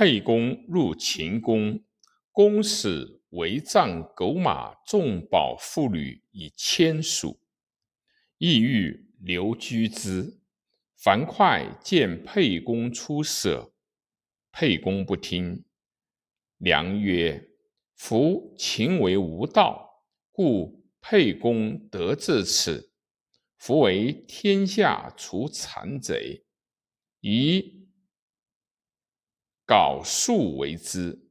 沛公入秦宫，公使围藏狗马众宝妇女以千属，意欲留居之。樊哙见沛公出舍，沛公不听。良曰：“夫秦为无道，故沛公得至此。夫为天下除残贼，以缟束为之。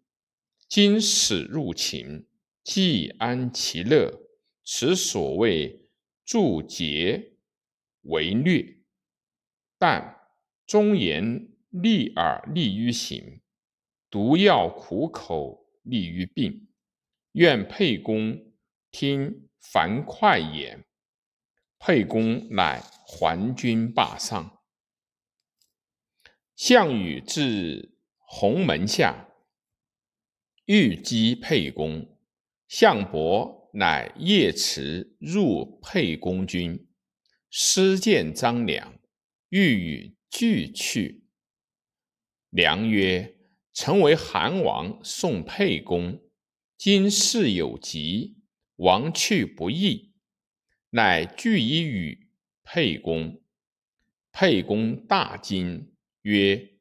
今使入秦，既安其乐，此所谓助桀为虐。”但忠言逆耳利于行，毒药苦口利于病。愿沛公听樊哙言。沛公乃还军霸上。项羽至鸿门下，欲击沛公。项伯乃夜驰入沛公军，失见张良。欲与俱去。良曰：“臣为韩王送沛公，今事有急，王去不义，乃惧以与沛公。”沛公大惊，曰：“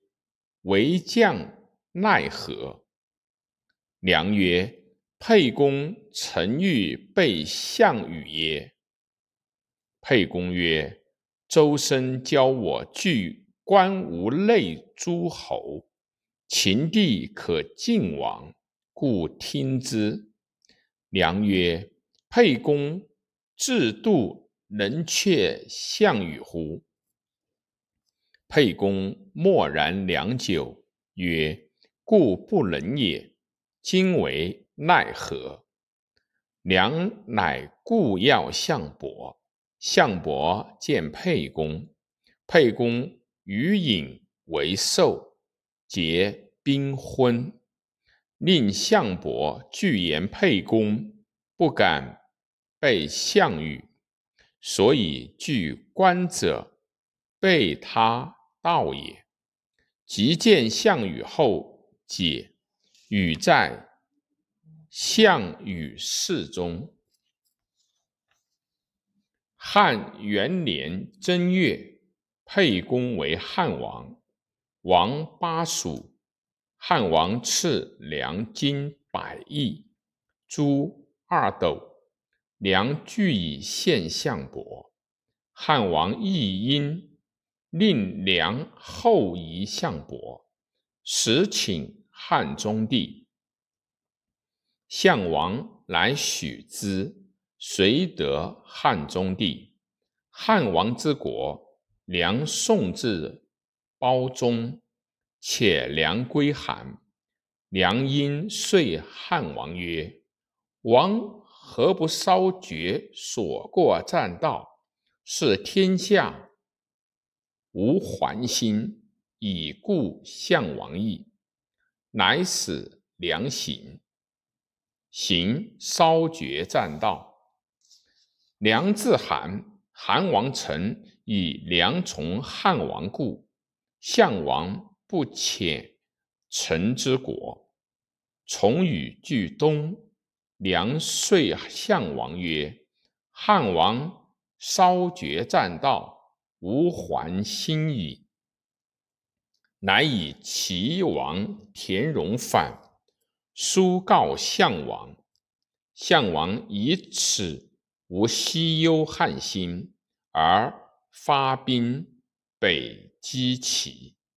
为将奈何？”良曰：“沛公曾欲备项羽耶？”沛公曰。周身教我拒关无内诸侯，秦地可尽王，故听之。良曰：“沛公自度能却项羽乎？”沛公默然良久，曰：“故不能也。今为奈何？”良乃故要项伯。项伯见沛公，沛公与饮为寿，结宾婚，令项伯拒言沛公不敢背项羽，所以拒关者备他道也。即见项羽后，解羽在项羽室中。汉元年正月，沛公为汉王，王巴蜀。汉王赐良金百亿，珠二斗，良具以献项伯。汉王亦因令梁后夷项伯，使请汉中帝。项王乃许之。遂得汉中帝，汉王之国，梁送至褒中，且良归韩。良因遂汉王曰：“王何不稍绝所过栈道，是天下无还心，以故项王意？”乃使良行，行稍绝栈道。梁自韩，韩王臣以梁从汉王故，项王不遣臣之国。从与俱东，梁遂项王曰：“汉王稍绝栈道，无还心矣。”乃以齐王田荣反，书告项王。项王以此。无西忧汉心，而发兵北击齐。